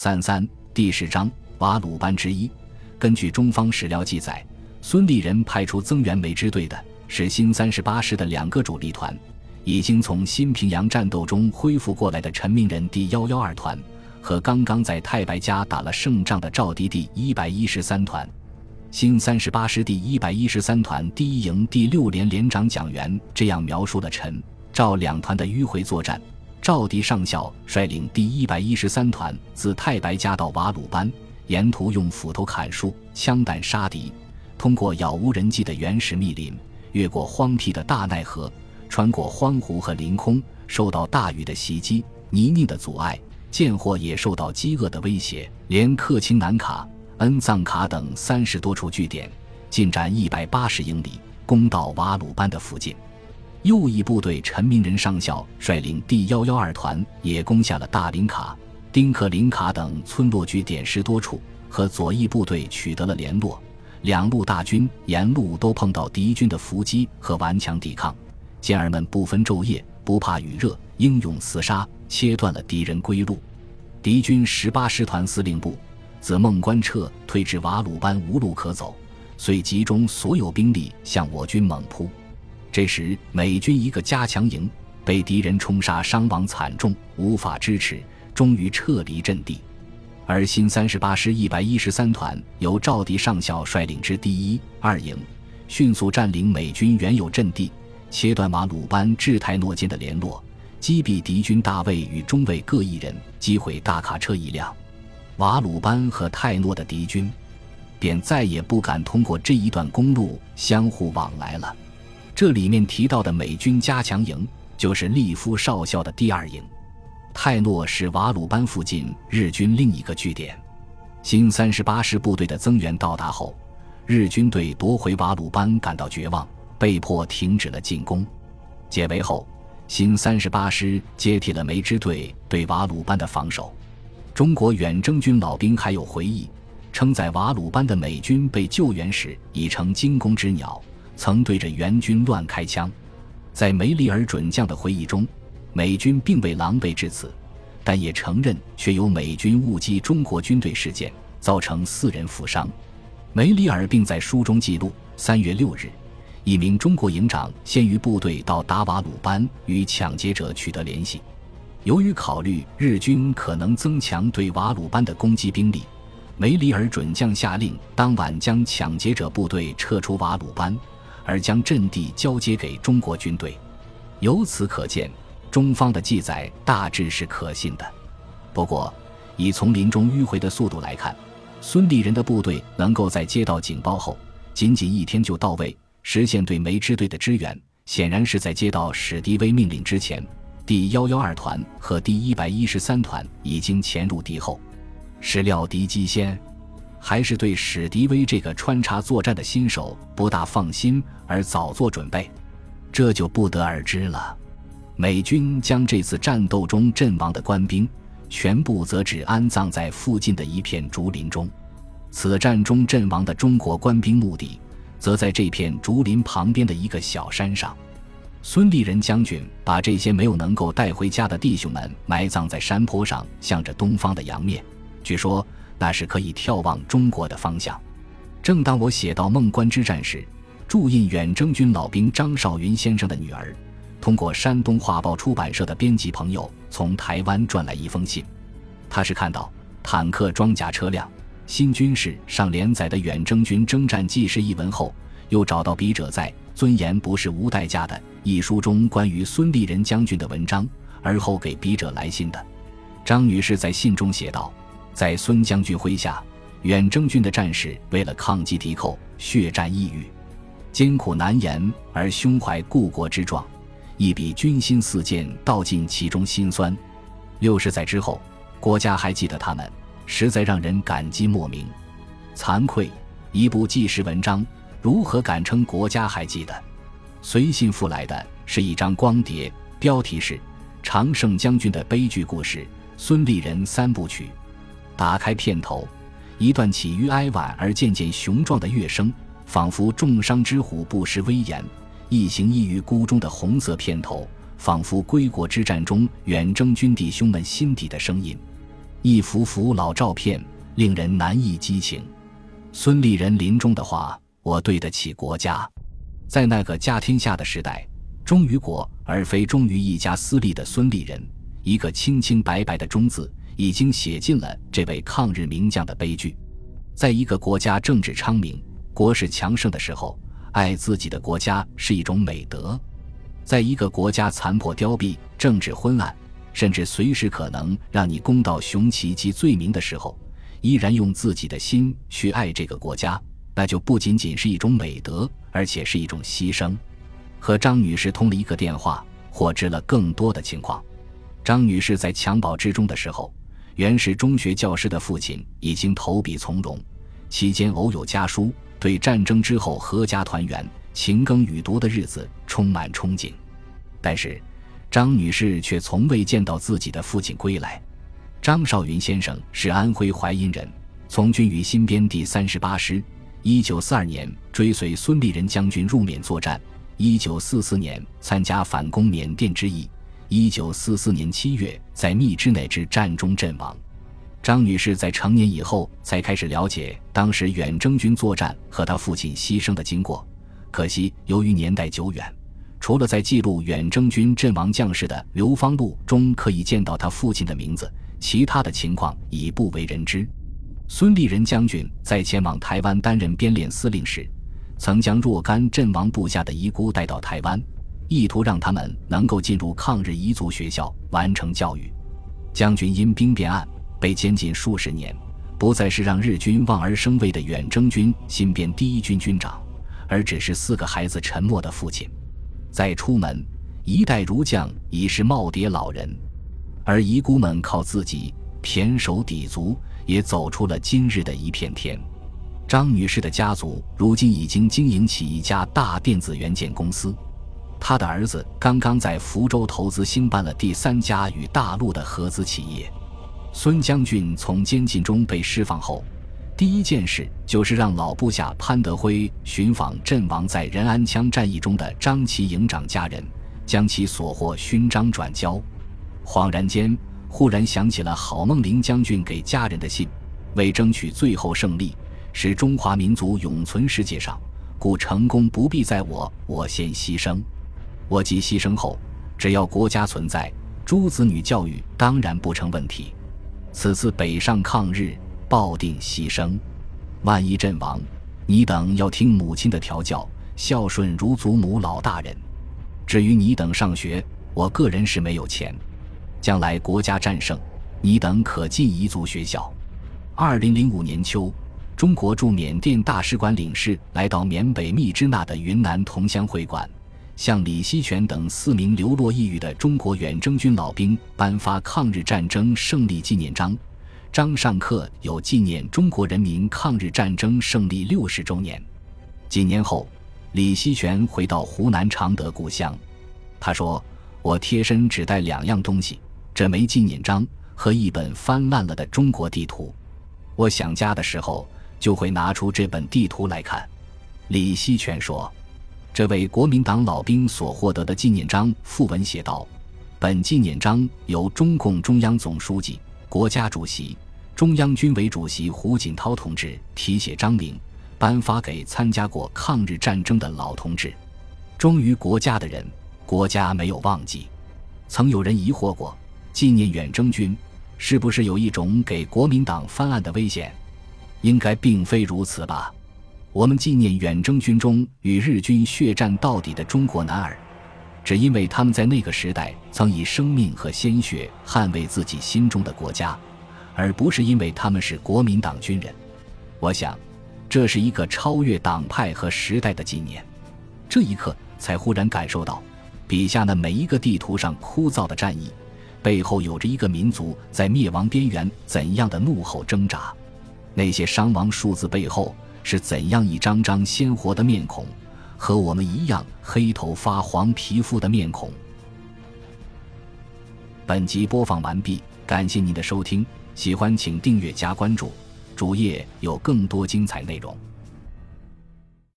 三三第十章瓦鲁班之一。根据中方史料记载，孙立人派出增援梅支队的是新三十八师的两个主力团，已经从新平阳战斗中恢复过来的陈明仁第幺幺二团和刚刚在太白家打了胜仗的赵迪第一百一十三团。新三十八师第一百一十三团第一营第六连连长蒋元这样描述了陈赵两团的迂回作战：赵迪上校率领第一百一十三团自太白家到瓦鲁班。沿途用斧头砍树、枪弹杀敌，通过杳无人迹的原始密林，越过荒僻的大奈河，穿过荒湖和凌空，受到大雨的袭击、泥泞的阻碍，贱货也受到饥饿的威胁，连克钦南卡、恩藏卡等三十多处据点，进展一百八十英里，攻到瓦鲁班的附近。右翼部队陈明仁上校率领第幺幺二团也攻下了大林卡。丁克林卡等村落据点十多处，和左翼部队取得了联络。两路大军沿路都碰到敌军的伏击和顽强抵抗，健儿们不分昼夜，不怕雨热，英勇厮杀，切断了敌人归路。敌军十八师团司令部自孟关撤退至瓦鲁班无路可走，遂集中所有兵力向我军猛扑。这时，美军一个加强营被敌人冲杀，伤亡惨重，无法支持。终于撤离阵地，而新三十八师一百一十三团由赵迪上校率领之第一、二营，迅速占领美军原有阵地，切断瓦鲁班至泰诺间的联络，击毙敌军大尉与中尉各一人，击毁大卡车一辆。瓦鲁班和泰诺的敌军便再也不敢通过这一段公路相互往来了。这里面提到的美军加强营，就是利夫少校的第二营。泰诺是瓦鲁班附近日军另一个据点。新三十八师部队的增援到达后，日军对夺回瓦鲁班感到绝望，被迫停止了进攻。解围后，新三十八师接替了梅支队对瓦鲁班的防守。中国远征军老兵还有回忆，称在瓦鲁班的美军被救援时已成惊弓之鸟，曾对着援军乱开枪。在梅里尔准将的回忆中。美军并未狼狈至此，但也承认却有美军误击中国军队事件，造成四人负伤。梅里尔并在书中记录：三月六日，一名中国营长先于部队到达瓦鲁班，与抢劫者取得联系。由于考虑日军可能增强对瓦鲁班的攻击兵力，梅里尔准将下令当晚将抢劫者部队撤出瓦鲁班，而将阵地交接给中国军队。由此可见。中方的记载大致是可信的，不过以从林中迂回的速度来看，孙立人的部队能够在接到警报后仅仅一天就到位，实现对梅支队的支援，显然是在接到史迪威命令之前，第幺幺二团和第一百一十三团已经潜入敌后，是料敌机先，还是对史迪威这个穿插作战的新手不大放心而早做准备，这就不得而知了。美军将这次战斗中阵亡的官兵全部则只安葬在附近的一片竹林中。此战中阵亡的中国官兵墓地，则在这片竹林旁边的一个小山上。孙立人将军把这些没有能够带回家的弟兄们埋葬在山坡上，向着东方的阳面。据说那是可以眺望中国的方向。正当我写到孟关之战时，驻印远征军老兵张少云先生的女儿。通过山东画报出版社的编辑朋友从台湾转来一封信，他是看到坦克装甲车辆新军事上连载的《远征军征战纪事》一文后，又找到笔者在《尊严不是无代价的》一书中关于孙立人将军的文章，而后给笔者来信的。张女士在信中写道：“在孙将军麾下，远征军的战士为了抗击敌寇，血战异域，艰苦难言，而胸怀故国之壮。”一笔军心似箭，道尽其中辛酸。六十载之后，国家还记得他们，实在让人感激莫名。惭愧，一部纪实文章，如何敢称国家还记得？随信附来的是一张光碟，标题是《常胜将军的悲剧故事：孙立人三部曲》。打开片头，一段起于哀婉而渐渐雄壮的乐声，仿佛重伤之虎不失威严。一行一于孤中的红色片头，仿佛归国之战中远征军弟兄们心底的声音。一幅幅老照片令人难以激情。孙立人临终的话：“我对得起国家。”在那个家天下的时代，忠于国而非忠于一家私利的孙立人，一个清清白白的忠字，已经写进了这位抗日名将的悲剧。在一个国家政治昌明、国势强盛的时候，爱自己的国家是一种美德；在一个国家残破凋敝、政治昏暗，甚至随时可能让你公道雄奇及罪名的时候，依然用自己的心去爱这个国家。那就不仅仅是一种美德，而且是一种牺牲。和张女士通了一个电话，获知了更多的情况。张女士在襁褓之中的时候，原是中学教师的父亲已经投笔从戎，期间偶有家书，对战争之后阖家团圆、勤耕雨读的日子充满憧憬。但是，张女士却从未见到自己的父亲归来。张少云先生是安徽淮阴人，从军于新编第三十八师。一九四二年，追随孙立人将军入缅作战。一九四四年，参加反攻缅甸之役。一九四四年七月，在密支那之战中阵亡。张女士在成年以后才开始了解当时远征军作战和她父亲牺牲的经过。可惜，由于年代久远，除了在记录远征军阵亡将士的《流芳录》中可以见到她父亲的名字，其他的情况已不为人知。孙立人将军在前往台湾担任编练司令时，曾将若干阵亡部下的遗孤带到台湾，意图让他们能够进入抗日彝族学校完成教育。将军因兵变案被监禁数十年，不再是让日军望而生畏的远征军新编第一军军长，而只是四个孩子沉默的父亲。再出门，一代儒将已是耄耋老人，而遗孤们靠自己胼手抵足。也走出了今日的一片天。张女士的家族如今已经经营起一家大电子元件公司，他的儿子刚刚在福州投资兴办了第三家与大陆的合资企业。孙将军从监禁中被释放后，第一件事就是让老部下潘德辉寻访阵亡在仁安羌战役中的张其营长家人，将其所获勋章转交。恍然间。忽然想起了郝梦龄将军给家人的信，为争取最后胜利，使中华民族永存世界上，故成功不必在我，我先牺牲。我即牺牲后，只要国家存在，诸子女教育当然不成问题。此次北上抗日，抱定牺牲。万一阵亡，你等要听母亲的调教，孝顺如祖母老大人。至于你等上学，我个人是没有钱。将来国家战胜，你等可进彝族学校。二零零五年秋，中国驻缅甸大使馆领事来到缅北密支那的云南同乡会馆，向李希泉等四名流落异域的中国远征军老兵颁发抗日战争胜利纪念章，章上刻有纪念中国人民抗日战争胜利六十周年。几年后，李希泉回到湖南常德故乡，他说：“我贴身只带两样东西。”这枚纪念章和一本翻烂了的中国地图，我想家的时候就会拿出这本地图来看。李希泉说：“这位国民党老兵所获得的纪念章附文写道：本纪念章由中共中央总书记、国家主席、中央军委主席胡锦涛同志题写章名，颁发给参加过抗日战争的老同志。忠于国家的人，国家没有忘记。曾有人疑惑过。”纪念远征军，是不是有一种给国民党翻案的危险？应该并非如此吧。我们纪念远征军中与日军血战到底的中国男儿，只因为他们在那个时代曾以生命和鲜血捍卫自己心中的国家，而不是因为他们是国民党军人。我想，这是一个超越党派和时代的纪念。这一刻，才忽然感受到，笔下那每一个地图上枯燥的战役。背后有着一个民族在灭亡边缘怎样的怒吼挣扎，那些伤亡数字背后是怎样一张张鲜活的面孔，和我们一样黑头发黄皮肤的面孔。本集播放完毕，感谢您的收听，喜欢请订阅加关注，主页有更多精彩内容。